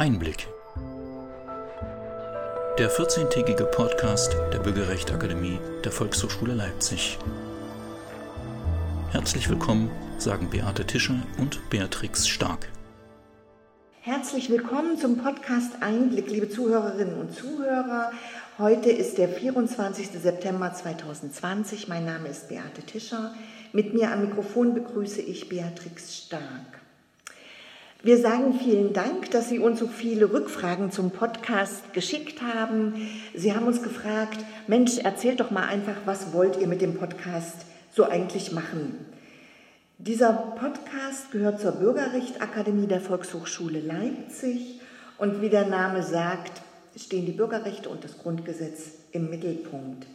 Einblick. Der 14-tägige Podcast der Bürgerrechtsakademie der Volkshochschule Leipzig. Herzlich willkommen, sagen Beate Tischer und Beatrix Stark. Herzlich willkommen zum Podcast Einblick, liebe Zuhörerinnen und Zuhörer. Heute ist der 24. September 2020. Mein Name ist Beate Tischer. Mit mir am Mikrofon begrüße ich Beatrix Stark. Wir sagen vielen Dank, dass Sie uns so viele Rückfragen zum Podcast geschickt haben. Sie haben uns gefragt, Mensch, erzählt doch mal einfach, was wollt ihr mit dem Podcast so eigentlich machen? Dieser Podcast gehört zur Bürgerrechtsakademie der Volkshochschule Leipzig und wie der Name sagt, stehen die Bürgerrechte und das Grundgesetz im Mittelpunkt.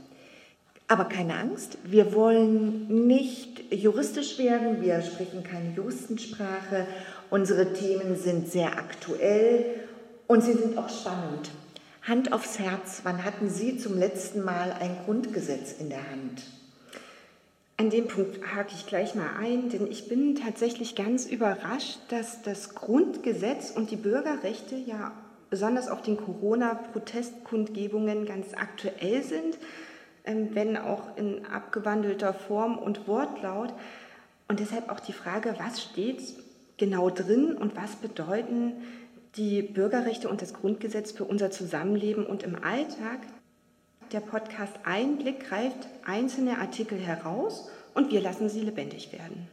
Aber keine Angst, wir wollen nicht juristisch werden, wir sprechen keine Juristensprache Unsere Themen sind sehr aktuell und sie sind auch spannend. Hand aufs Herz, wann hatten Sie zum letzten Mal ein Grundgesetz in der Hand? An dem Punkt hake ich gleich mal ein, denn ich bin tatsächlich ganz überrascht, dass das Grundgesetz und die Bürgerrechte ja besonders auf den Corona-Protestkundgebungen ganz aktuell sind, ähm, wenn auch in abgewandelter Form und Wortlaut. Und deshalb auch die Frage, was steht genau drin und was bedeuten die Bürgerrechte und das Grundgesetz für unser Zusammenleben und im Alltag. Der Podcast Einblick greift einzelne Artikel heraus und wir lassen sie lebendig werden.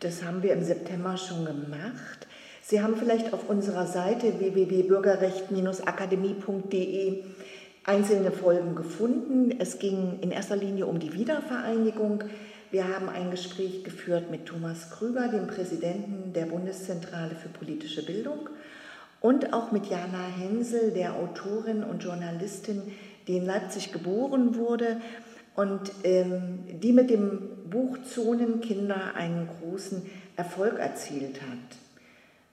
Das haben wir im September schon gemacht. Sie haben vielleicht auf unserer Seite www.bürgerrecht-akademie.de einzelne Folgen gefunden. Es ging in erster Linie um die Wiedervereinigung. Wir haben ein Gespräch geführt mit Thomas Krüger, dem Präsidenten der Bundeszentrale für politische Bildung, und auch mit Jana Hensel, der Autorin und Journalistin, die in Leipzig geboren wurde und ähm, die mit dem Buch Zonenkinder einen großen Erfolg erzielt hat.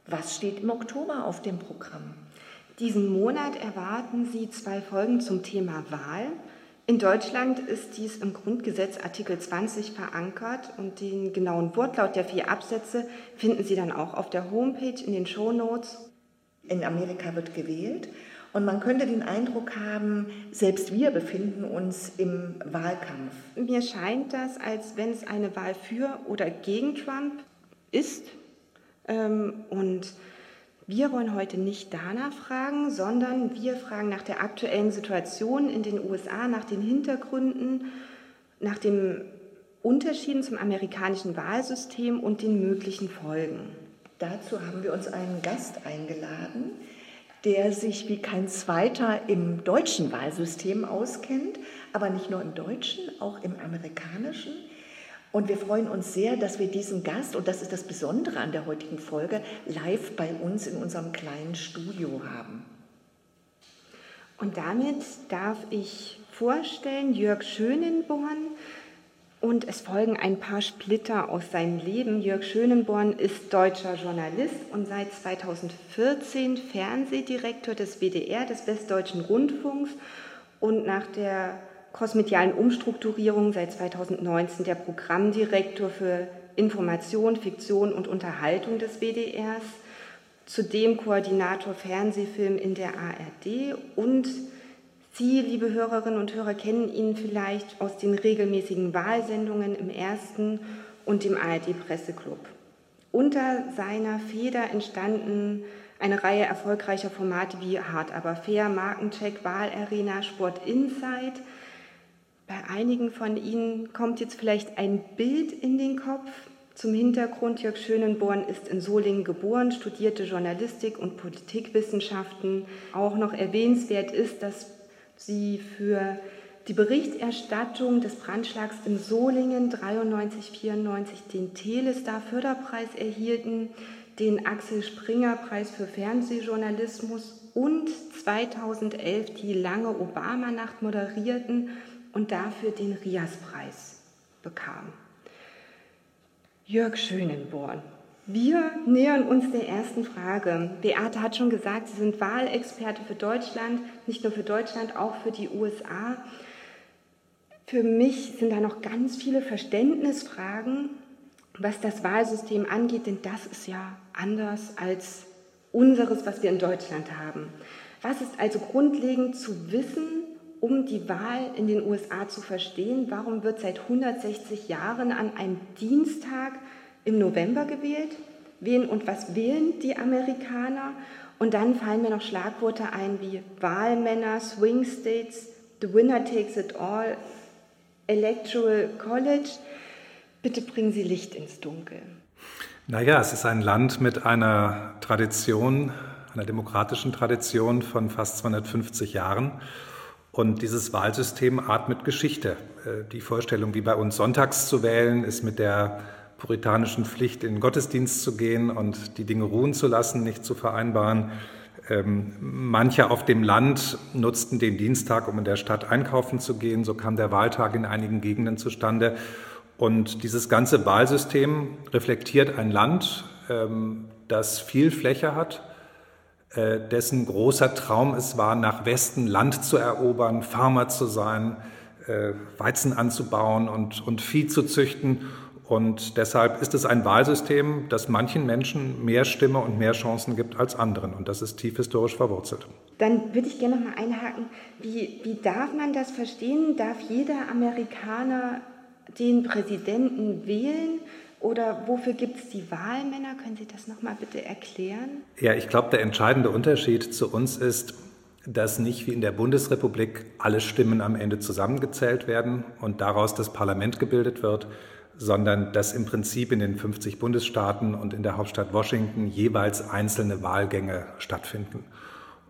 Was steht im Oktober auf dem Programm? Diesen Monat erwarten Sie zwei Folgen zum Thema Wahl. In Deutschland ist dies im Grundgesetz Artikel 20 verankert und den genauen Wortlaut der vier Absätze finden Sie dann auch auf der Homepage in den Show Notes. In Amerika wird gewählt und man könnte den Eindruck haben, selbst wir befinden uns im Wahlkampf. Mir scheint das, als wenn es eine Wahl für oder gegen Trump ist ähm, und wir wollen heute nicht danach fragen, sondern wir fragen nach der aktuellen Situation in den USA, nach den Hintergründen, nach den Unterschieden zum amerikanischen Wahlsystem und den möglichen Folgen. Dazu haben wir uns einen Gast eingeladen, der sich wie kein zweiter im deutschen Wahlsystem auskennt, aber nicht nur im deutschen, auch im amerikanischen. Und wir freuen uns sehr, dass wir diesen Gast, und das ist das Besondere an der heutigen Folge, live bei uns in unserem kleinen Studio haben. Und damit darf ich vorstellen Jörg Schönenborn. Und es folgen ein paar Splitter aus seinem Leben. Jörg Schönenborn ist deutscher Journalist und seit 2014 Fernsehdirektor des WDR, des Westdeutschen Rundfunks. Und nach der kosmedialen Umstrukturierung seit 2019 der Programmdirektor für Information, Fiktion und Unterhaltung des WDRs, zudem Koordinator Fernsehfilm in der ARD und Sie, liebe Hörerinnen und Hörer, kennen ihn vielleicht aus den regelmäßigen Wahlsendungen im ersten und dem ARD-Presseclub. Unter seiner Feder entstanden eine Reihe erfolgreicher Formate wie Hart aber fair, Markencheck, Wahlarena, Sport Insight – bei einigen von Ihnen kommt jetzt vielleicht ein Bild in den Kopf. Zum Hintergrund, Jörg Schönenborn ist in Solingen geboren, studierte Journalistik und Politikwissenschaften. Auch noch erwähnenswert ist, dass sie für die Berichterstattung des Brandschlags in Solingen 93-94 den Telestar Förderpreis erhielten, den Axel Springer Preis für Fernsehjournalismus und 2011 die lange Obama-Nacht moderierten und dafür den Rias-Preis bekam. Jörg Schönenborn. Wir nähern uns der ersten Frage. Beate hat schon gesagt, Sie sind Wahlexperte für Deutschland, nicht nur für Deutschland, auch für die USA. Für mich sind da noch ganz viele Verständnisfragen, was das Wahlsystem angeht, denn das ist ja anders als unseres, was wir in Deutschland haben. Was ist also grundlegend zu wissen, um die Wahl in den USA zu verstehen? Warum wird seit 160 Jahren an einem Dienstag im November gewählt? Wen und was wählen die Amerikaner? Und dann fallen mir noch Schlagworte ein wie Wahlmänner, Swing States, The Winner Takes It All, Electoral College. Bitte bringen Sie Licht ins Dunkel. Naja, es ist ein Land mit einer Tradition, einer demokratischen Tradition von fast 250 Jahren. Und dieses Wahlsystem atmet Geschichte. Äh, die Vorstellung, wie bei uns sonntags zu wählen, ist mit der puritanischen Pflicht, in den Gottesdienst zu gehen und die Dinge ruhen zu lassen, nicht zu vereinbaren. Ähm, manche auf dem Land nutzten den Dienstag, um in der Stadt einkaufen zu gehen. So kam der Wahltag in einigen Gegenden zustande. Und dieses ganze Wahlsystem reflektiert ein Land, ähm, das viel Fläche hat, dessen großer Traum es war, nach Westen Land zu erobern, Farmer zu sein, äh, Weizen anzubauen und, und Vieh zu züchten. Und deshalb ist es ein Wahlsystem, das manchen Menschen mehr Stimme und mehr Chancen gibt als anderen. Und das ist tief historisch verwurzelt. Dann würde ich gerne noch mal einhaken. Wie, wie darf man das verstehen? Darf jeder Amerikaner den Präsidenten wählen? Oder wofür gibt es die Wahlmänner? Können Sie das noch mal bitte erklären? Ja, ich glaube, der entscheidende Unterschied zu uns ist, dass nicht wie in der Bundesrepublik alle Stimmen am Ende zusammengezählt werden und daraus das Parlament gebildet wird, sondern dass im Prinzip in den 50 Bundesstaaten und in der Hauptstadt Washington jeweils einzelne Wahlgänge stattfinden.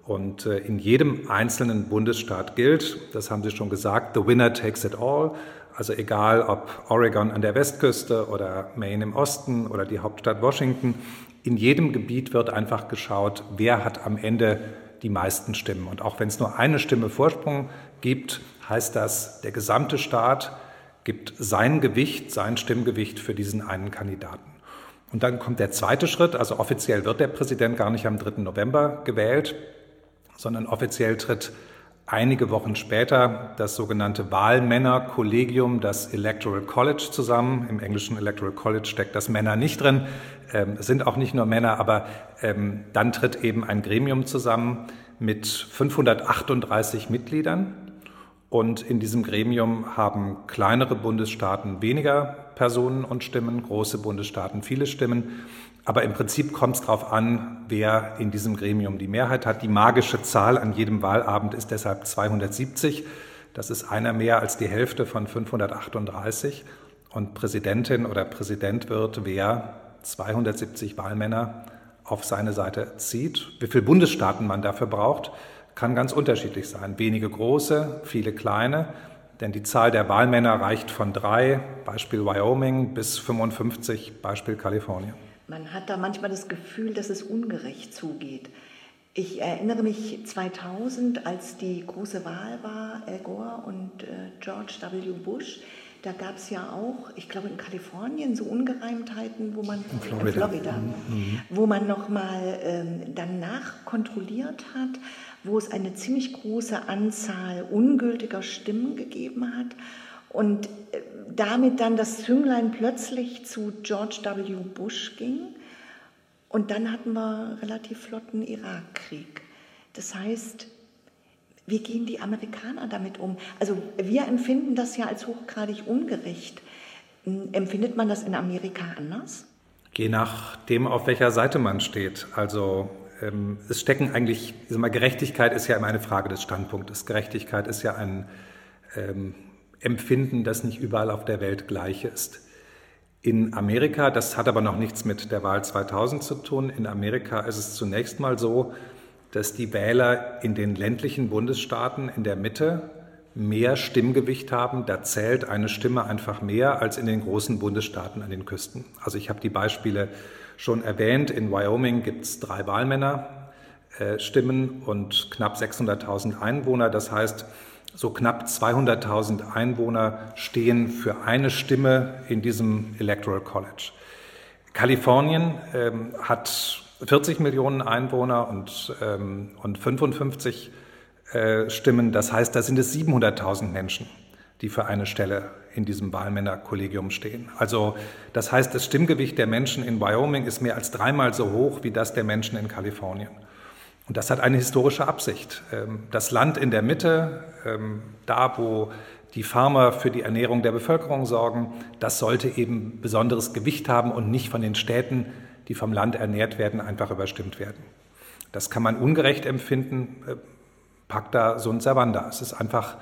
Und äh, in jedem einzelnen Bundesstaat gilt, das haben Sie schon gesagt, the winner takes it all. Also egal ob Oregon an der Westküste oder Maine im Osten oder die Hauptstadt Washington, in jedem Gebiet wird einfach geschaut, wer hat am Ende die meisten Stimmen. Und auch wenn es nur eine Stimme Vorsprung gibt, heißt das, der gesamte Staat gibt sein Gewicht, sein Stimmgewicht für diesen einen Kandidaten. Und dann kommt der zweite Schritt, also offiziell wird der Präsident gar nicht am 3. November gewählt, sondern offiziell tritt einige Wochen später das sogenannte Wahlmännerkollegium, das Electoral College zusammen. Im englischen Electoral College steckt das Männer nicht drin. Ähm, es sind auch nicht nur Männer, aber ähm, dann tritt eben ein Gremium zusammen mit 538 Mitgliedern. Und in diesem Gremium haben kleinere Bundesstaaten weniger Personen und Stimmen, große Bundesstaaten viele Stimmen. Aber im Prinzip kommt es darauf an, wer in diesem Gremium die Mehrheit hat. Die magische Zahl an jedem Wahlabend ist deshalb 270. Das ist einer mehr als die Hälfte von 538. Und Präsidentin oder Präsident wird, wer 270 Wahlmänner auf seine Seite zieht. Wie viele Bundesstaaten man dafür braucht, kann ganz unterschiedlich sein. Wenige große, viele kleine. Denn die Zahl der Wahlmänner reicht von drei, Beispiel Wyoming, bis 55, Beispiel Kalifornien. Man hat da manchmal das Gefühl, dass es ungerecht zugeht. Ich erinnere mich 2000, als die große Wahl war, Al Gore und äh, George W. Bush. Da gab es ja auch, ich glaube in Kalifornien, so Ungereimtheiten, wo man in Florida, in Florida mhm. wo man nochmal ähm, dann nachkontrolliert hat, wo es eine ziemlich große Anzahl ungültiger Stimmen gegeben hat. Und äh, damit dann das Zünglein plötzlich zu George W. Bush ging. Und dann hatten wir relativ flotten Irakkrieg. Das heißt, wie gehen die Amerikaner damit um? Also wir empfinden das ja als hochgradig ungerecht. Hm, empfindet man das in Amerika anders? Je nachdem, auf welcher Seite man steht. Also ähm, es stecken eigentlich, ich sag mal, Gerechtigkeit ist ja immer eine Frage des Standpunktes. Gerechtigkeit ist ja ein ähm, Empfinden, das nicht überall auf der Welt gleich ist. In Amerika, das hat aber noch nichts mit der Wahl 2000 zu tun, in Amerika ist es zunächst mal so, dass die Wähler in den ländlichen Bundesstaaten in der Mitte mehr Stimmgewicht haben. Da zählt eine Stimme einfach mehr als in den großen Bundesstaaten an den Küsten. Also ich habe die Beispiele schon erwähnt. In Wyoming gibt es drei Wahlmännerstimmen und knapp 600.000 Einwohner. Das heißt, so knapp 200.000 Einwohner stehen für eine Stimme in diesem Electoral College. Kalifornien ähm, hat 40 Millionen Einwohner und, ähm, und 55 äh, Stimmen. Das heißt, da sind es 700.000 Menschen, die für eine Stelle in diesem Wahlmännerkollegium stehen. Also das heißt, das Stimmgewicht der Menschen in Wyoming ist mehr als dreimal so hoch wie das der Menschen in Kalifornien. Und das hat eine historische Absicht. Ähm, das Land in der Mitte, ähm, da wo die Farmer für die Ernährung der Bevölkerung sorgen, das sollte eben besonderes Gewicht haben und nicht von den Städten, die vom Land ernährt werden, einfach überstimmt werden. Das kann man ungerecht empfinden, äh, Pacta sunt servanda. Es ist einfach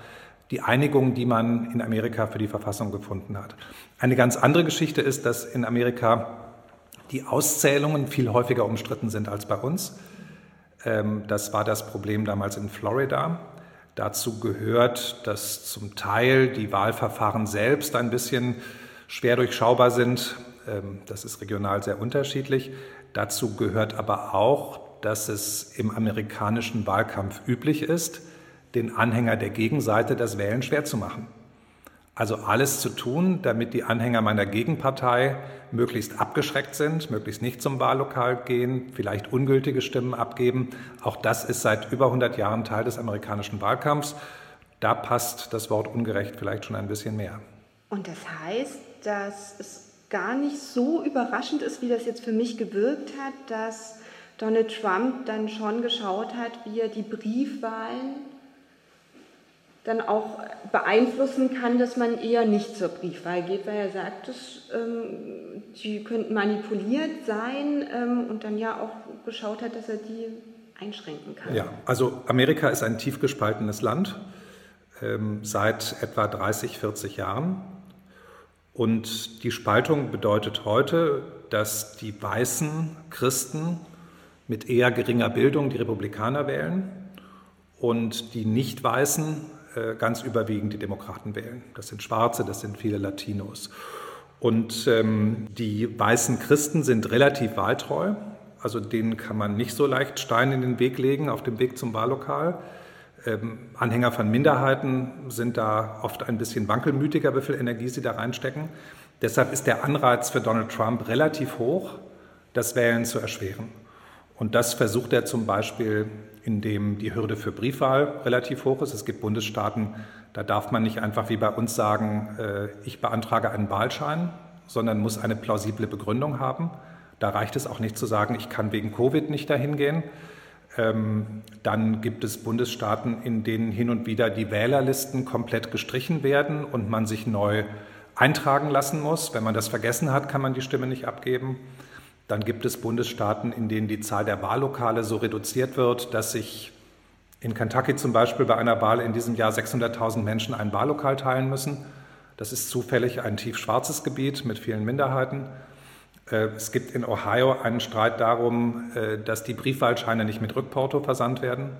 die Einigung, die man in Amerika für die Verfassung gefunden hat. Eine ganz andere Geschichte ist, dass in Amerika die Auszählungen viel häufiger umstritten sind als bei uns. Ähm, das war das Problem damals in Florida. Dazu gehört, dass zum Teil die Wahlverfahren selbst ein bisschen schwer durchschaubar sind. Ähm, das ist regional sehr unterschiedlich. Dazu gehört aber auch, dass es im amerikanischen Wahlkampf üblich ist, den Anhänger der Gegenseite das Wählen schwer zu machen. Also alles zu tun, damit die Anhänger meiner Gegenpartei möglichst abgeschreckt sind, möglichst nicht zum Wahllokal gehen, vielleicht ungültige Stimmen abgeben. Auch das ist seit über 100 Jahren Teil des amerikanischen Wahlkampfs. Da passt das Wort ungerecht vielleicht schon ein bisschen mehr. Und das heißt, dass es gar nicht so überraschend ist, wie das jetzt für mich gewirkt hat, dass Donald Trump dann schon geschaut hat, wie er die Briefwahlen dann auch beeinflussen kann, dass man eher nicht zur Briefwahl geht, weil er sagt, dass, ähm, die könnten manipuliert sein ähm, und dann ja auch geschaut hat, dass er die einschränken kann. Ja, also Amerika ist ein tief gespaltenes Land ähm, seit etwa 30, 40 Jahren. Und die Spaltung bedeutet heute, dass die weißen Christen mit eher geringer Bildung die Republikaner wählen und die Nicht-Weißen ganz überwiegend die Demokraten wählen. Das sind Schwarze, das sind viele Latinos. Und ähm, die weißen Christen sind relativ wahltreu. Also denen kann man nicht so leicht Steine in den Weg legen auf dem Weg zum Wahllokal. Ähm, Anhänger von Minderheiten sind da oft ein bisschen wankelmütiger, wie viel Energie sie da reinstecken. Deshalb ist der Anreiz für Donald Trump relativ hoch, das Wählen zu erschweren. Und das versucht er zum Beispiel, indem die Hürde für Briefwahl relativ hoch ist. Es gibt Bundesstaaten, da darf man nicht einfach wie bei uns sagen, äh, ich beantrage einen Wahlschein, sondern muss eine plausible Begründung haben. Da reicht es auch nicht zu sagen, ich kann wegen Covid nicht dahin gehen. Ähm, dann gibt es Bundesstaaten, in denen hin und wieder die Wählerlisten komplett gestrichen werden und man sich neu eintragen lassen muss. Wenn man das vergessen hat, kann man die Stimme nicht abgeben. Dann gibt es Bundesstaaten, in denen die Zahl der Wahllokale so reduziert wird, dass sich in Kentucky zum Beispiel bei einer Wahl in diesem Jahr 600.000 Menschen ein Wahllokal teilen müssen. Das ist zufällig ein tief schwarzes Gebiet mit vielen Minderheiten. Äh, es gibt in Ohio einen Streit darum, äh, dass die Briefwahlscheine nicht mit Rückporto versandt werden.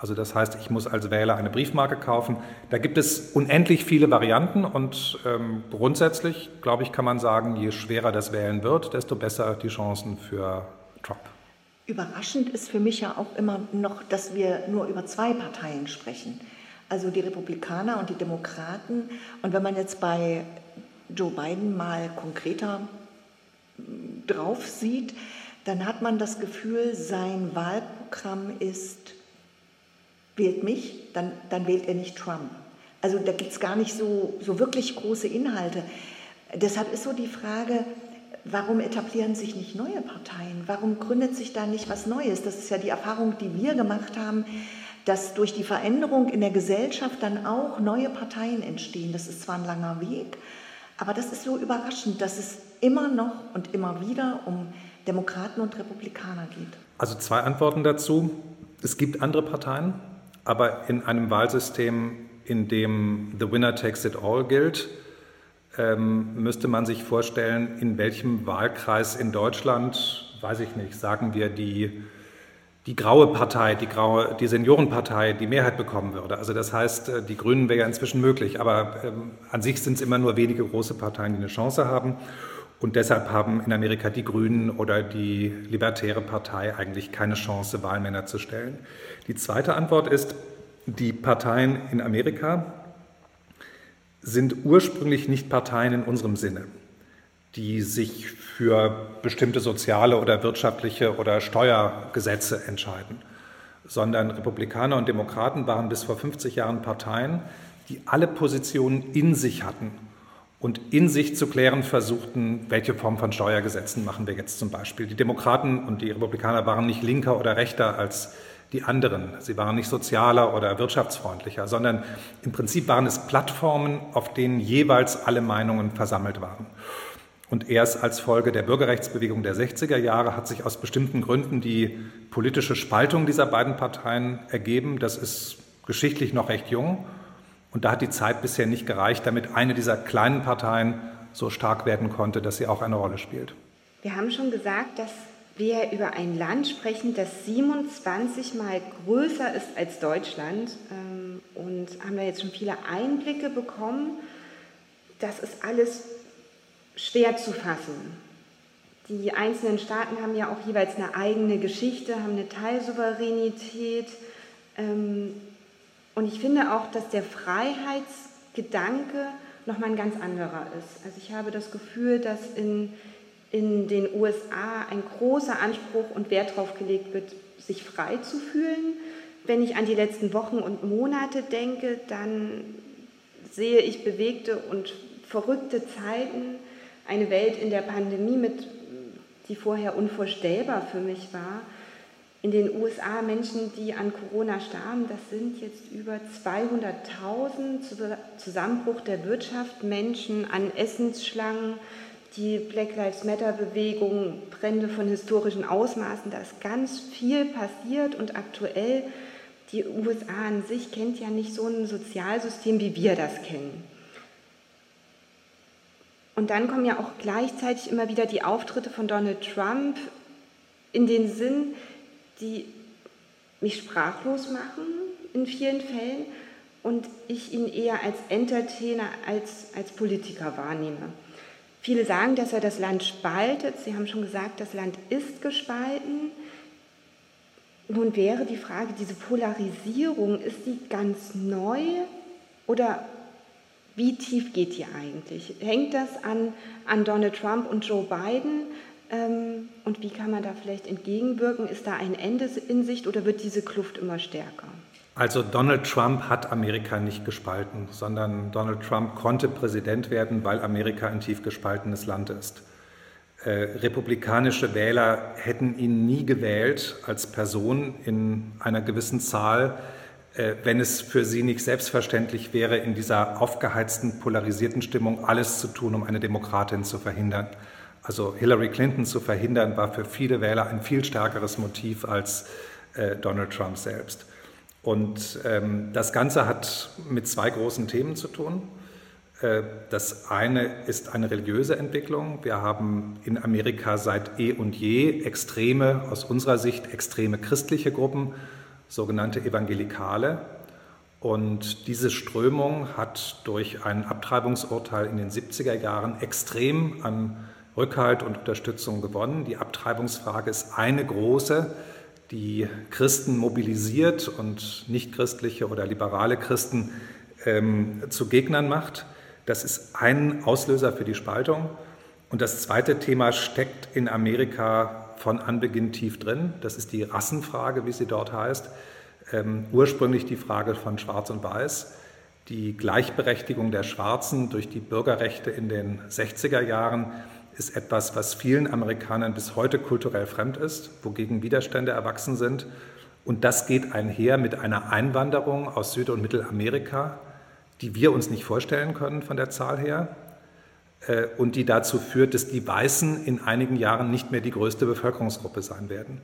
Also das heißt, ich muss als Wähler eine Briefmarke kaufen. Da gibt es unendlich viele Varianten und ähm, grundsätzlich, glaube ich, kann man sagen, je schwerer das Wählen wird, desto besser die Chancen für Trump. Überraschend ist für mich ja auch immer noch, dass wir nur über zwei Parteien sprechen. Also die Republikaner und die Demokraten. Und wenn man jetzt bei Joe Biden mal konkreter hm, drauf sieht, dann hat man das Gefühl, sein Wahlprogramm ist wählt mich, dann, dann wählt er nicht Trump. Also da gibt es gar nicht so, so wirklich große Inhalte. Deshalb ist so die Frage, warum etablieren sich nicht neue Parteien? Warum gründet sich da nicht was Neues? Das ist ja die Erfahrung, die wir gemacht haben, dass durch die Veränderung in der Gesellschaft dann auch neue Parteien entstehen. Das ist zwar ein langer Weg, aber das ist so überraschend, dass es immer noch und immer wieder um Demokraten und Republikaner geht. Also zwei Antworten dazu. Es gibt andere Parteien, aber in einem Wahlsystem, in dem The Winner Takes It All gilt, ähm, müsste man sich vorstellen, in welchem Wahlkreis in Deutschland, weiß ich nicht, sagen wir die, die graue Partei, die, graue, die Seniorenpartei die Mehrheit bekommen würde. Also das heißt, äh, die Grünen wäre ja inzwischen möglich, aber ähm, an sich sind es immer nur wenige große Parteien, die eine Chance haben. Und deshalb haben in Amerika die Grünen oder die Libertäre Partei eigentlich keine Chance, Wahlmänner zu stellen. Die zweite Antwort ist, die Parteien in Amerika sind ursprünglich nicht Parteien in unserem Sinne, die sich für bestimmte soziale oder wirtschaftliche oder Steuergesetze entscheiden, sondern Republikaner und Demokraten waren bis vor 50 Jahren Parteien, die alle Positionen in sich hatten und in sich zu klären versuchten, welche Form von Steuergesetzen machen wir jetzt zum Beispiel. Die Demokraten und die Republikaner waren nicht linker oder rechter als die anderen. Sie waren nicht sozialer oder wirtschaftsfreundlicher, sondern im Prinzip waren es Plattformen, auf denen jeweils alle Meinungen versammelt waren. Und erst als Folge der Bürgerrechtsbewegung der 60er Jahre hat sich aus bestimmten Gründen die politische Spaltung dieser beiden Parteien ergeben. Das ist geschichtlich noch recht jung. Und da hat die Zeit bisher nicht gereicht, damit eine dieser kleinen Parteien so stark werden konnte, dass sie auch eine Rolle spielt. Wir haben schon gesagt, dass wir über ein Land sprechen, das 27 Mal größer ist als Deutschland ähm, und haben da jetzt schon viele Einblicke bekommen. Das ist alles schwer zu fassen. Die einzelnen Staaten haben ja auch jeweils eine eigene Geschichte, haben eine Teilsouveränität. Und ich finde auch, dass der Freiheitsgedanke nochmal ein ganz anderer ist. Also ich habe das Gefühl, dass in, in den USA ein großer Anspruch und Wert darauf gelegt wird, sich frei zu fühlen. Wenn ich an die letzten Wochen und Monate denke, dann sehe ich bewegte und verrückte Zeiten eine Welt in der Pandemie, mit, die vorher unvorstellbar für mich war. In den USA Menschen, die an Corona starben, das sind jetzt über 200.000 Zusammenbruch der Wirtschaft, Menschen an Essensschlangen, die Black Lives Matter Bewegung, Brände von historischen Ausmaßen, da ist ganz viel passiert und aktuell die USA an sich kennt ja nicht so ein Sozialsystem, wie wir das kennen. Und dann kommen ja auch gleichzeitig immer wieder die Auftritte von Donald Trump in den Sinn, die mich sprachlos machen in vielen Fällen und ich ihn eher als Entertainer als als Politiker wahrnehme. Viele sagen, dass er das Land spaltet. Sie haben schon gesagt, das Land ist gespalten. Nun wäre die Frage, diese Polarisierung, ist die ganz neu oder wie tief geht die eigentlich? Hängt das an, an Donald Trump und Joe Biden? Ähm, und wie kann man da vielleicht entgegenwirken? Ist da ein Ende in Sicht oder wird diese Kluft immer stärker? Also Donald Trump hat Amerika nicht gespalten, sondern Donald Trump konnte Präsident werden, weil Amerika ein tief gespaltenes Land ist. Äh, republikanische Wähler hätten ihn nie gewählt als Person in einer gewissen Zahl, äh, wenn es für Sie nicht selbstverständlich wäre, in dieser aufgeheizten, polarisierten Stimmung alles zu tun, um eine Demokratin zu verhindern. Also Hillary Clinton zu verhindern, war für viele Wähler ein viel stärkeres Motiv als äh, Donald Trump selbst. Und ähm, das Ganze hat mit zwei großen Themen zu tun. Äh, das eine ist eine religiöse Entwicklung. Wir haben in Amerika seit eh und je extreme, aus unserer Sicht extreme christliche Gruppen, sogenannte Evangelikale. Und diese Strömung hat durch ein Abtreibungsurteil in den 70er Jahren extrem an Rückhalt und Unterstützung gewonnen. Die Abtreibungsfrage ist eine große, die Christen mobilisiert und nichtchristliche oder liberale Christen ähm, zu Gegnern macht. Das ist ein Auslöser für die Spaltung. Und das zweite Thema steckt in Amerika von Anbeginn tief drin. Das ist die Rassenfrage, wie sie dort heißt. Ähm, ursprünglich die Frage von Schwarz und Weiß. Die Gleichberechtigung der Schwarzen durch die Bürgerrechte in den 60er Jahren ist etwas, was vielen Amerikanern bis heute kulturell fremd ist, wogegen Widerstände erwachsen sind. Und das geht einher mit einer Einwanderung aus Süd- und Mittelamerika, die wir uns nicht vorstellen können von der Zahl her. Äh, und die dazu führt, dass die Weißen in einigen Jahren nicht mehr die größte Bevölkerungsgruppe sein werden.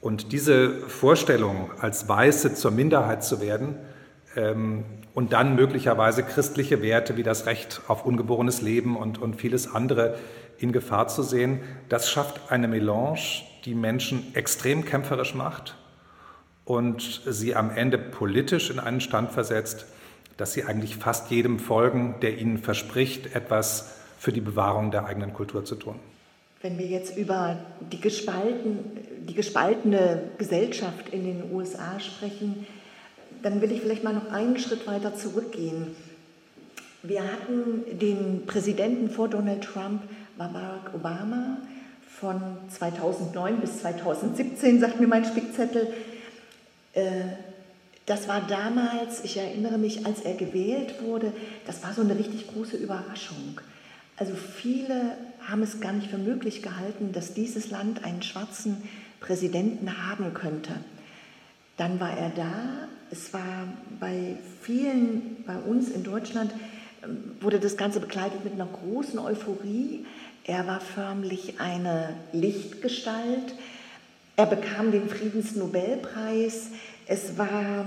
Und diese Vorstellung, als Weiße zur Minderheit zu werden ähm, und dann möglicherweise christliche Werte wie das Recht auf ungeborenes Leben und, und vieles andere in Gefahr zu sehen, das schafft eine Melange, die Menschen extrem kämpferisch macht und sie am Ende politisch in einen Stand versetzt, dass sie eigentlich fast jedem folgen, der ihnen verspricht, etwas für die Bewahrung der eigenen Kultur zu tun. Wenn wir jetzt über die, gespalten, die gespaltene Gesellschaft in den USA sprechen, dann will ich vielleicht mal noch einen Schritt weiter zurückgehen. Wir hatten den Präsidenten vor Donald Trump, Barack Obama, von 2009 bis 2017, sagt mir mein Spickzettel, äh, das war damals, ich erinnere mich, als er gewählt wurde, das war so eine richtig große Überraschung. Also viele haben es gar nicht für möglich gehalten, dass dieses Land einen schwarzen Präsidenten haben könnte. Dann war er da. Es war bei vielen, bei uns in Deutschland, ähm, wurde das Ganze begleitet mit einer großen Euphorie. Er war förmlich eine Lichtgestalt. Er bekam den Friedensnobelpreis. Es war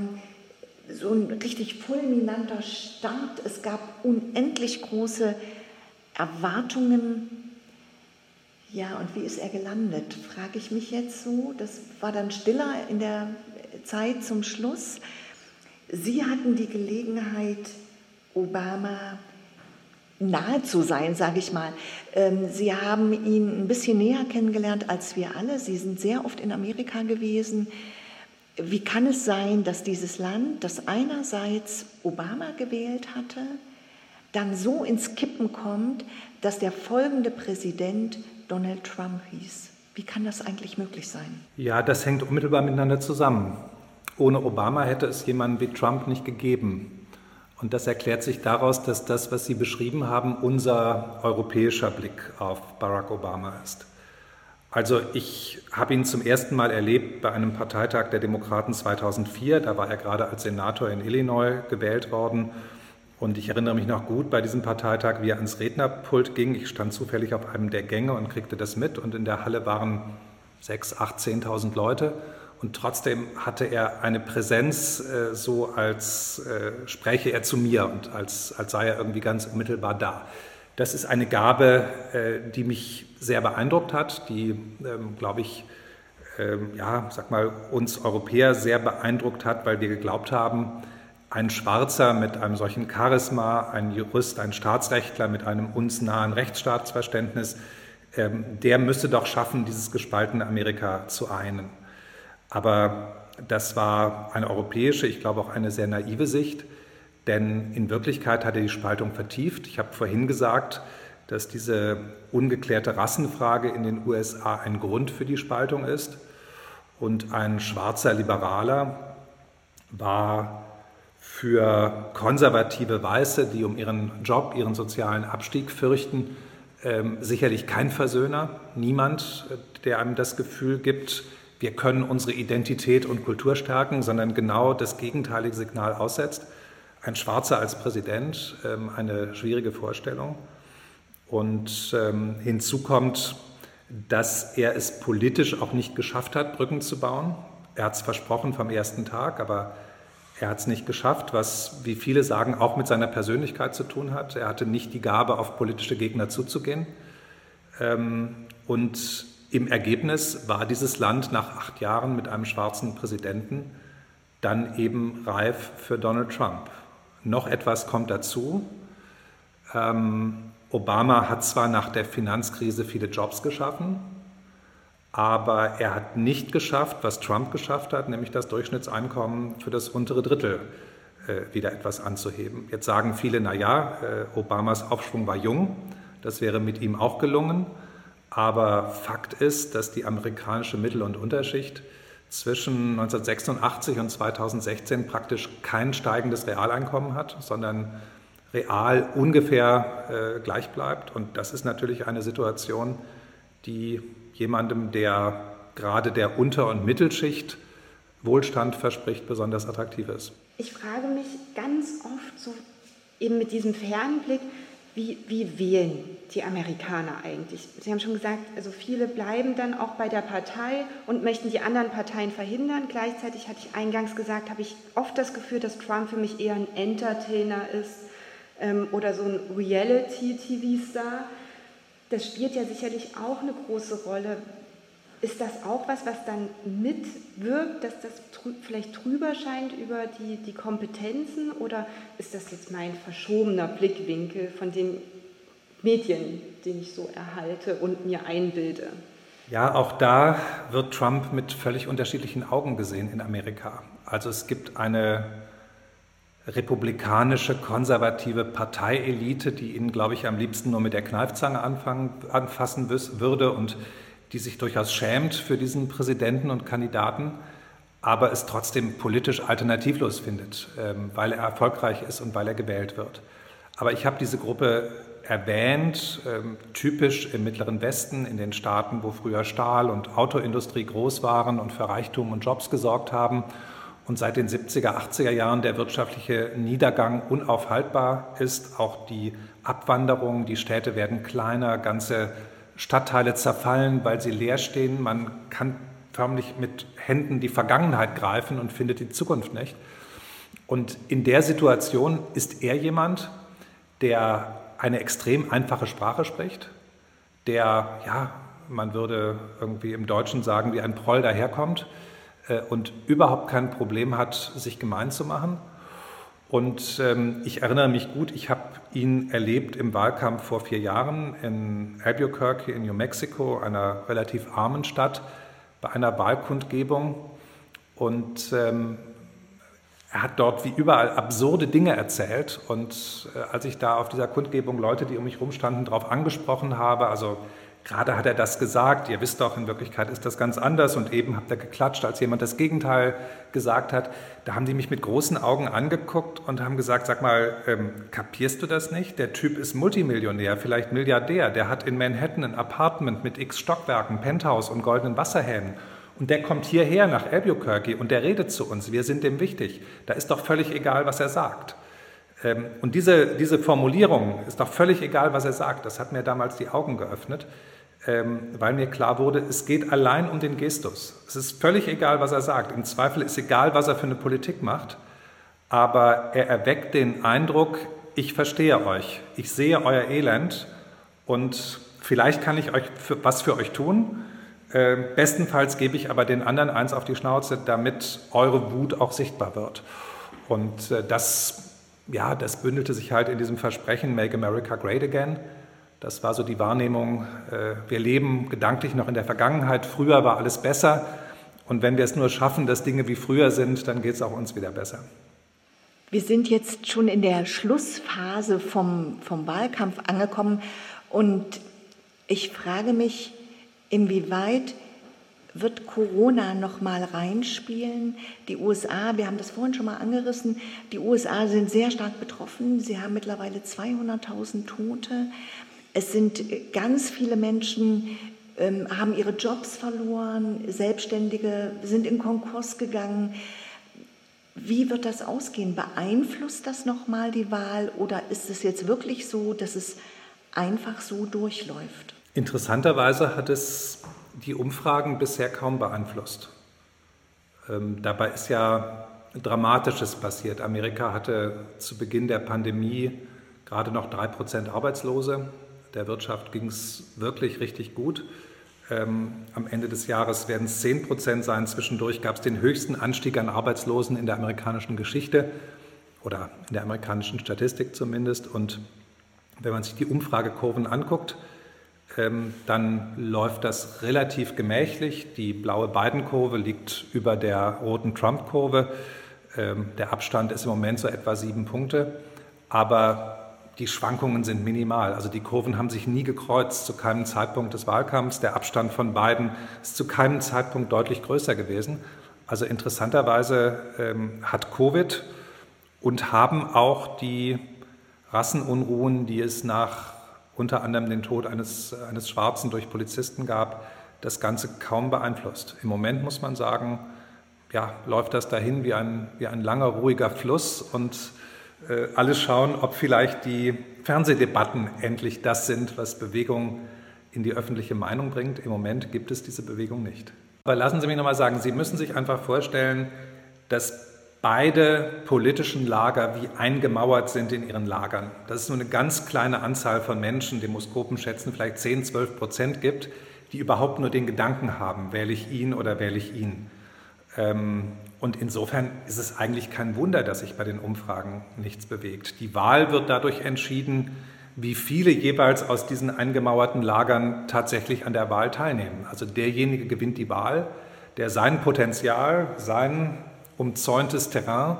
so ein richtig fulminanter Start. Es gab unendlich große Erwartungen. Ja, und wie ist er gelandet, frage ich mich jetzt so. Das war dann stiller in der Zeit zum Schluss. Sie hatten die Gelegenheit, Obama nahe zu sein, sage ich mal. Ähm, Sie haben ihn ein bisschen näher kennengelernt als wir alle. Sie sind sehr oft in Amerika gewesen. Wie kann es sein, dass dieses Land, das einerseits Obama gewählt hatte, dann so ins Kippen kommt, dass der folgende Präsident Donald Trump hieß? Wie kann das eigentlich möglich sein? Ja, das hängt unmittelbar miteinander zusammen. Ohne Obama hätte es jemanden wie Trump nicht gegeben. Und das erklärt sich daraus, dass das, was Sie beschrieben haben, unser europäischer Blick auf Barack Obama ist. Also ich habe ihn zum ersten Mal erlebt bei einem Parteitag der Demokraten 2004. Da war er gerade als Senator in Illinois gewählt worden. Und ich erinnere mich noch gut bei diesem Parteitag, wie er ans Rednerpult ging. Ich stand zufällig auf einem der Gänge und kriegte das mit. Und in der Halle waren sechs, acht, zehntausend Leute. Und trotzdem hatte er eine Präsenz, äh, so als äh, spräche er zu mir und als, als sei er irgendwie ganz unmittelbar da. Das ist eine Gabe, äh, die mich sehr beeindruckt hat, die, ähm, glaube ich, ähm, ja, sag mal, uns Europäer sehr beeindruckt hat, weil wir geglaubt haben, ein Schwarzer mit einem solchen Charisma, ein Jurist, ein Staatsrechtler mit einem uns nahen Rechtsstaatsverständnis, ähm, der müsste doch schaffen, dieses gespaltene Amerika zu einen. Aber das war eine europäische, ich glaube auch eine sehr naive Sicht, denn in Wirklichkeit hat er die Spaltung vertieft. Ich habe vorhin gesagt, dass diese ungeklärte Rassenfrage in den USA ein Grund für die Spaltung ist. Und ein schwarzer Liberaler war für konservative Weiße, die um ihren Job, ihren sozialen Abstieg fürchten, ähm, sicherlich kein Versöhner. Niemand, der einem das Gefühl gibt, wir können unsere Identität und Kultur stärken, sondern genau das gegenteilige Signal aussetzt. Ein Schwarzer als Präsident, ähm, eine schwierige Vorstellung. Und ähm, hinzu kommt, dass er es politisch auch nicht geschafft hat, Brücken zu bauen. Er hat es versprochen vom ersten Tag, aber er hat es nicht geschafft, was, wie viele sagen, auch mit seiner Persönlichkeit zu tun hat. Er hatte nicht die Gabe, auf politische Gegner zuzugehen. Ähm, und im Ergebnis war dieses Land nach acht Jahren mit einem schwarzen Präsidenten dann eben reif für Donald Trump. Noch etwas kommt dazu. Ähm, Obama hat zwar nach der Finanzkrise viele Jobs geschaffen, aber er hat nicht geschafft, was Trump geschafft hat, nämlich das Durchschnittseinkommen für das untere Drittel äh, wieder etwas anzuheben. Jetzt sagen viele, na ja, äh, Obamas Aufschwung war jung, das wäre mit ihm auch gelungen. Aber Fakt ist, dass die amerikanische Mittel- und Unterschicht zwischen 1986 und 2016 praktisch kein steigendes Realeinkommen hat, sondern real ungefähr äh, gleich bleibt. Und das ist natürlich eine Situation, die jemandem, der gerade der Unter- und Mittelschicht Wohlstand verspricht, besonders attraktiv ist. Ich frage mich ganz oft so eben mit diesem Fernblick, wie, wie wählen die Amerikaner eigentlich? Sie haben schon gesagt, also viele bleiben dann auch bei der Partei und möchten die anderen Parteien verhindern. Gleichzeitig hatte ich eingangs gesagt, habe ich oft das Gefühl, dass Trump für mich eher ein Entertainer ist ähm, oder so ein Reality-TV-Star. Das spielt ja sicherlich auch eine große Rolle. Ist das auch was, was dann mitwirkt, dass das trü vielleicht drüber scheint über die, die Kompetenzen? Oder ist das jetzt mein verschobener Blickwinkel von den Medien, den ich so erhalte und mir einbilde? Ja, auch da wird Trump mit völlig unterschiedlichen Augen gesehen in Amerika. Also es gibt eine republikanische, konservative Parteielite, die ihn, glaube ich, am liebsten nur mit der Kneifzange anfangen, anfassen würde und die sich durchaus schämt für diesen Präsidenten und Kandidaten. aber es trotzdem politisch alternativlos findet, ähm, weil er erfolgreich ist und weil er gewählt wird. Aber ich habe diese Gruppe erwähnt, ähm, typisch im Mittleren Westen, in den Staaten, wo früher Stahl- und Autoindustrie groß waren und für Reichtum und Jobs gesorgt haben und seit den 70er, 80er Jahren der wirtschaftliche Niedergang unaufhaltbar ist. Auch die Abwanderung, die Städte werden kleiner, ganze Stadtteile zerfallen, weil sie leer stehen. Man kann förmlich mit Händen die Vergangenheit greifen und findet die Zukunft nicht. Und in der Situation ist er jemand, der eine extrem einfache Sprache spricht, der, ja, man würde irgendwie im Deutschen sagen, wie ein Proll daherkommt äh, und überhaupt kein Problem hat, sich gemein zu machen. Und ähm, ich erinnere mich gut, ich habe ihn erlebt im Wahlkampf vor vier Jahren in Albuquerque in New Mexico, einer relativ armen Stadt, bei einer Wahlkundgebung. Und ähm, er hat dort wie überall absurde Dinge erzählt. Und äh, als ich da auf dieser Kundgebung Leute, die um mich rumstanden, darauf angesprochen habe, also gerade hat er das gesagt, ihr wisst doch, in Wirklichkeit ist das ganz anders und eben habt ihr geklatscht, als jemand das Gegenteil gesagt hat, da haben die mich mit großen Augen angeguckt und haben gesagt, sag mal, ähm, kapierst du das nicht? Der Typ ist Multimillionär, vielleicht Milliardär, der hat in Manhattan ein Apartment mit x Stockwerken, Penthouse und goldenen Wasserhähnen. Und der kommt hierher nach Albuquerque und der redet zu uns. Wir sind dem wichtig. Da ist doch völlig egal, was er sagt. Ähm, und diese, diese Formulierung ist doch völlig egal, was er sagt. Das hat mir damals die Augen geöffnet, weil mir klar wurde, es geht allein um den Gestus. Es ist völlig egal, was er sagt. Im Zweifel ist egal, was er für eine Politik macht. Aber er erweckt den Eindruck, ich verstehe euch, ich sehe euer Elend und vielleicht kann ich euch für, was für euch tun. Äh, bestenfalls gebe ich aber den anderen eins auf die Schnauze, damit eure Wut auch sichtbar wird. Und äh, das, ja, das bündelte sich halt in diesem Versprechen, Make America Great Again. Das war so die Wahrnehmung, äh, wir leben gedanklich noch in der Vergangenheit, früher war alles besser. Und wenn wir es nur schaffen, dass Dinge wie früher sind, dann geht es auch uns wieder besser. Wir sind jetzt schon in der Schlussphase vom, vom Wahlkampf angekommen und ich frage mich, Inwieweit wird Corona noch mal reinspielen? Die USA, wir haben das vorhin schon mal angerissen, die USA sind sehr stark betroffen. Sie haben mittlerweile 200.000 Tote. Es sind ganz viele Menschen, ähm, haben ihre Jobs verloren, Selbstständige sind in Konkurs gegangen. Wie wird das ausgehen? Beeinflusst das nochmal die Wahl oder ist es jetzt wirklich so, dass es einfach so durchläuft? Interessanterweise hat es die Umfragen bisher kaum beeinflusst. Ähm, dabei ist ja Dramatisches passiert. Amerika hatte zu Beginn der Pandemie gerade noch drei Prozent Arbeitslose. Der Wirtschaft ging es wirklich richtig gut. Ähm, am Ende des Jahres werden es 10 Prozent sein. Zwischendurch gab es den höchsten Anstieg an Arbeitslosen in der amerikanischen Geschichte oder in der amerikanischen Statistik zumindest. Und wenn man sich die Umfragekurven anguckt, ähm, dann läuft das relativ gemächlich. Die blaue Biden-Kurve liegt über der roten Trump-Kurve. Ähm, der Abstand ist im Moment so etwa sieben Punkte, aber die Schwankungen sind minimal. Also die Kurven haben sich nie gekreuzt zu keinem Zeitpunkt des Wahlkampfs. Der Abstand von beiden ist zu keinem Zeitpunkt deutlich größer gewesen. Also interessanterweise ähm, hat Covid und haben auch die Rassenunruhen, die es nach unter anderem den Tod eines, eines Schwarzen durch Polizisten gab, das Ganze kaum beeinflusst. Im Moment muss man sagen, ja, läuft das dahin wie ein, wie ein langer, ruhiger Fluss und alle schauen, ob vielleicht die Fernsehdebatten endlich das sind, was Bewegung in die öffentliche Meinung bringt. Im Moment gibt es diese Bewegung nicht. Aber lassen Sie mich nochmal sagen, Sie müssen sich einfach vorstellen, dass beide politischen Lager wie eingemauert sind in ihren Lagern. Dass es nur eine ganz kleine Anzahl von Menschen, Demoskopen schätzen vielleicht 10, 12 Prozent gibt, die überhaupt nur den Gedanken haben, wähle ich ihn oder wähle ich ihn. Ähm, und insofern ist es eigentlich kein Wunder, dass sich bei den Umfragen nichts bewegt. Die Wahl wird dadurch entschieden, wie viele jeweils aus diesen eingemauerten Lagern tatsächlich an der Wahl teilnehmen. Also derjenige gewinnt die Wahl, der sein Potenzial, sein umzäuntes Terrain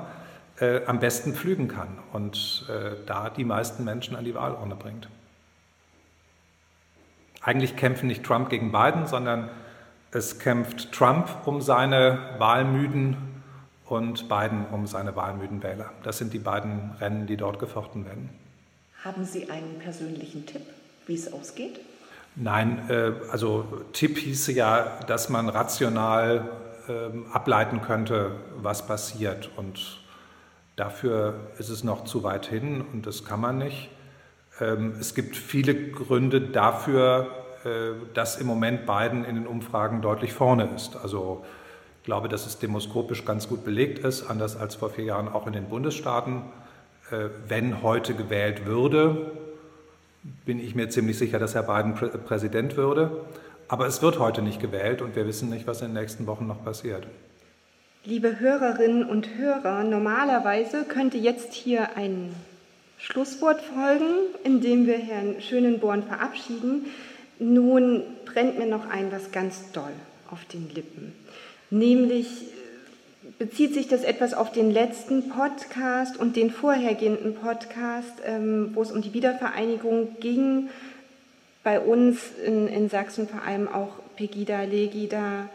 äh, am besten pflügen kann und äh, da die meisten Menschen an die Wahlurne bringt. Eigentlich kämpfen nicht Trump gegen Biden, sondern Es kämpft Trump um seine wahlmüden und Biden um seine wahlmüden Wähler. Das sind die beiden Rennen, die dort gefochten werden. Haben Sie einen persönlichen Tipp, wie es ausgeht? Nein, äh, also Tipp hieße ja, dass man rational ähm, ableiten könnte, was passiert. Und dafür ist es noch zu weit hin und das kann man nicht. Ähm, es gibt viele Gründe dafür, dass im Moment Biden in den Umfragen deutlich vorne ist. Also ich glaube, dass es demoskopisch ganz gut belegt ist, anders als vor vier Jahren auch in den Bundesstaaten. Äh, wenn heute gewählt würde, bin ich mir ziemlich sicher, dass Herr Biden Präsident würde. Aber es wird heute nicht gewählt und wir wissen nicht, was in den nächsten Wochen noch passiert. Liebe Hörerinnen und Hörer, normalerweise könnte jetzt hier ein Schlusswort folgen, in dem wir Herrn Schönenborn verabschieden. Nun brennt mir noch ein was ganz doll auf den Lippen. Nämlich äh, bezieht sich das etwas auf den letzten Podcast und den vorhergehenden Podcast, ähm, wo es um die Wiedervereinigung ging. Bei uns in, in Sachsen vor allem auch Pegida, Legida,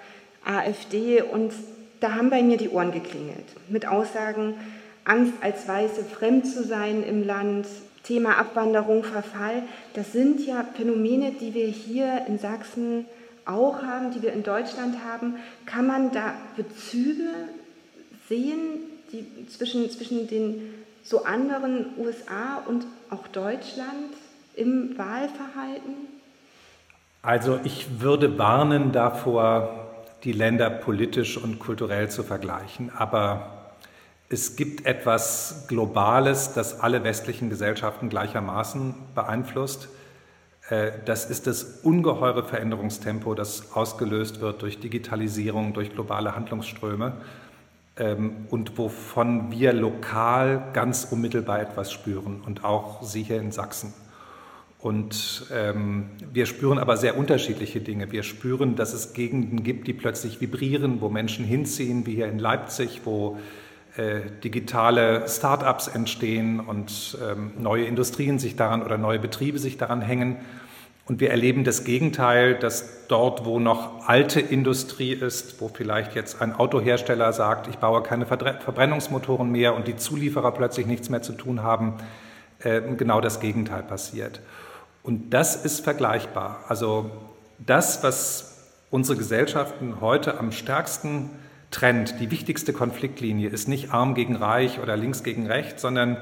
AfD. Und da haben bei mir die Ohren geklingelt mit Aussagen, Angst als Weiße fremd zu sein im Land, Thema Abwanderung, Verfall, das sind ja Phänomene, die wir hier in Sachsen auch haben, die wir in Deutschland haben. Kann man da Bezüge sehen die zwischen, zwischen den so anderen USA und auch Deutschland im Wahlverhalten? Also ich würde warnen davor, die Länder politisch und kulturell zu vergleichen. Aber es gibt etwas Globales, das alle westlichen Gesellschaften gleichermaßen beeinflusst. Äh, das ist das ungeheure Veränderungstempo, das ausgelöst wird durch Digitalisierung, durch globale Handlungsströme ähm, und wovon wir lokal ganz unmittelbar etwas spüren und auch Sie hier in Sachsen. Und ähm, wir spüren aber sehr unterschiedliche Dinge. Wir spüren, dass es Gegenden gibt, die plötzlich vibrieren, wo Menschen hinziehen, wie hier in Leipzig, wo digitale Start-ups entstehen und ähm, neue Industrien sich daran oder neue Betriebe sich daran hängen. Und wir erleben das Gegenteil, dass dort, wo noch alte Industrie ist, wo vielleicht jetzt ein Autohersteller sagt, ich baue keine Verbrennungsmotoren mehr und die Zulieferer plötzlich nichts mehr zu tun haben, äh, genau das Gegenteil passiert. Und das ist vergleichbar. Also das, was unsere Gesellschaften heute am stärksten Trend, die wichtigste Konfliktlinie ist nicht arm gegen reich oder links gegen rechts, sondern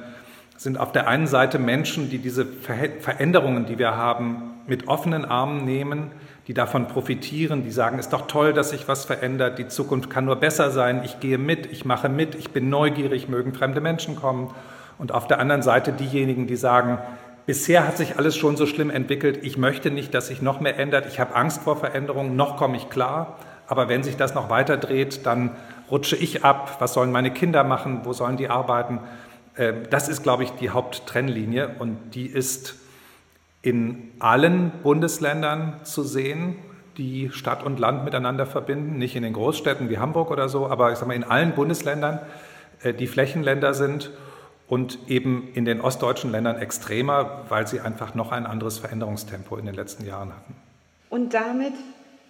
sind auf der einen Seite Menschen, die diese Veränderungen, die wir haben, mit offenen Armen nehmen, die davon profitieren, die sagen, ist doch toll, dass sich was verändert, die Zukunft kann nur besser sein, ich gehe mit, ich mache mit, ich bin neugierig, mögen fremde Menschen kommen. Und auf der anderen Seite diejenigen, die sagen, bisher hat sich alles schon so schlimm entwickelt, ich möchte nicht, dass sich noch mehr ändert, ich habe Angst vor Veränderungen, noch komme ich klar. Aber wenn sich das noch weiter dreht, dann rutsche ich ab. Was sollen meine Kinder machen? Wo sollen die arbeiten? Ähm, das ist, glaube ich, die Haupttrennlinie und die ist in allen Bundesländern zu sehen, die Stadt und Land miteinander verbinden. Nicht in den Großstädten wie Hamburg oder so, aber ich sage mal in allen Bundesländern, äh, die Flächenländer sind und eben in den ostdeutschen Ländern extremer, weil sie einfach noch ein anderes Veränderungstempo in den letzten Jahren hatten. Und damit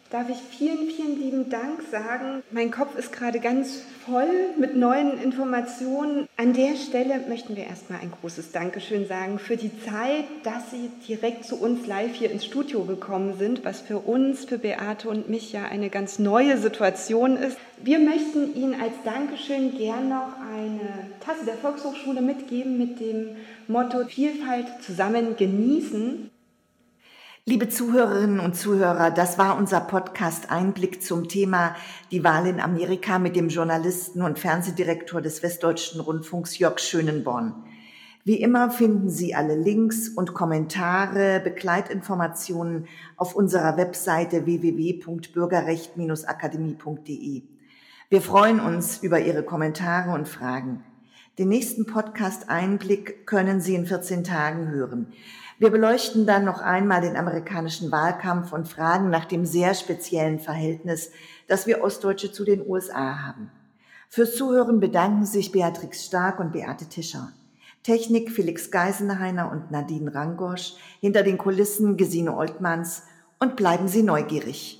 darf ich vielen, vielen lieben Dank sagen. Mein Kopf ist gerade ganz voll mit neuen Informationen. An der Stelle möchten wir erstmal ein großes Dankeschön sagen für die Zeit, dass Sie direkt zu uns live hier ins Studio gekommen sind, was für uns, für Beate und mich ja eine ganz neue Situation ist. Wir möchten Ihnen als Dankeschön gern noch eine Tasse der Volkshochschule mitgeben mit dem Motto Vielfalt zusammen genießen. Liebe Zuhörerinnen und Zuhörer, das war unser Podcast Einblick zum Thema die Wahl in Amerika mit dem Journalisten und Fernsehdirektor des Westdeutschen Rundfunks Jörg Schönenborn. Wie immer finden Sie alle Links und Kommentare, Begleitinformationen auf unserer Webseite www.bürgerrecht-akademie.de. Wir freuen uns über Ihre Kommentare und Fragen. Den nächsten Podcast Einblick können Sie in 14 Tagen hören. Wir beleuchten dann noch einmal den amerikanischen Wahlkampf und fragen nach dem sehr speziellen Verhältnis, das wir Ostdeutsche zu den USA haben. Fürs Zuhören bedanken sich Beatrix Stark und Beate Tischer. Technik Felix Geisenheiner und Nadine Rangosch, hinter den Kulissen Gesine Oltmanns und bleiben Sie neugierig.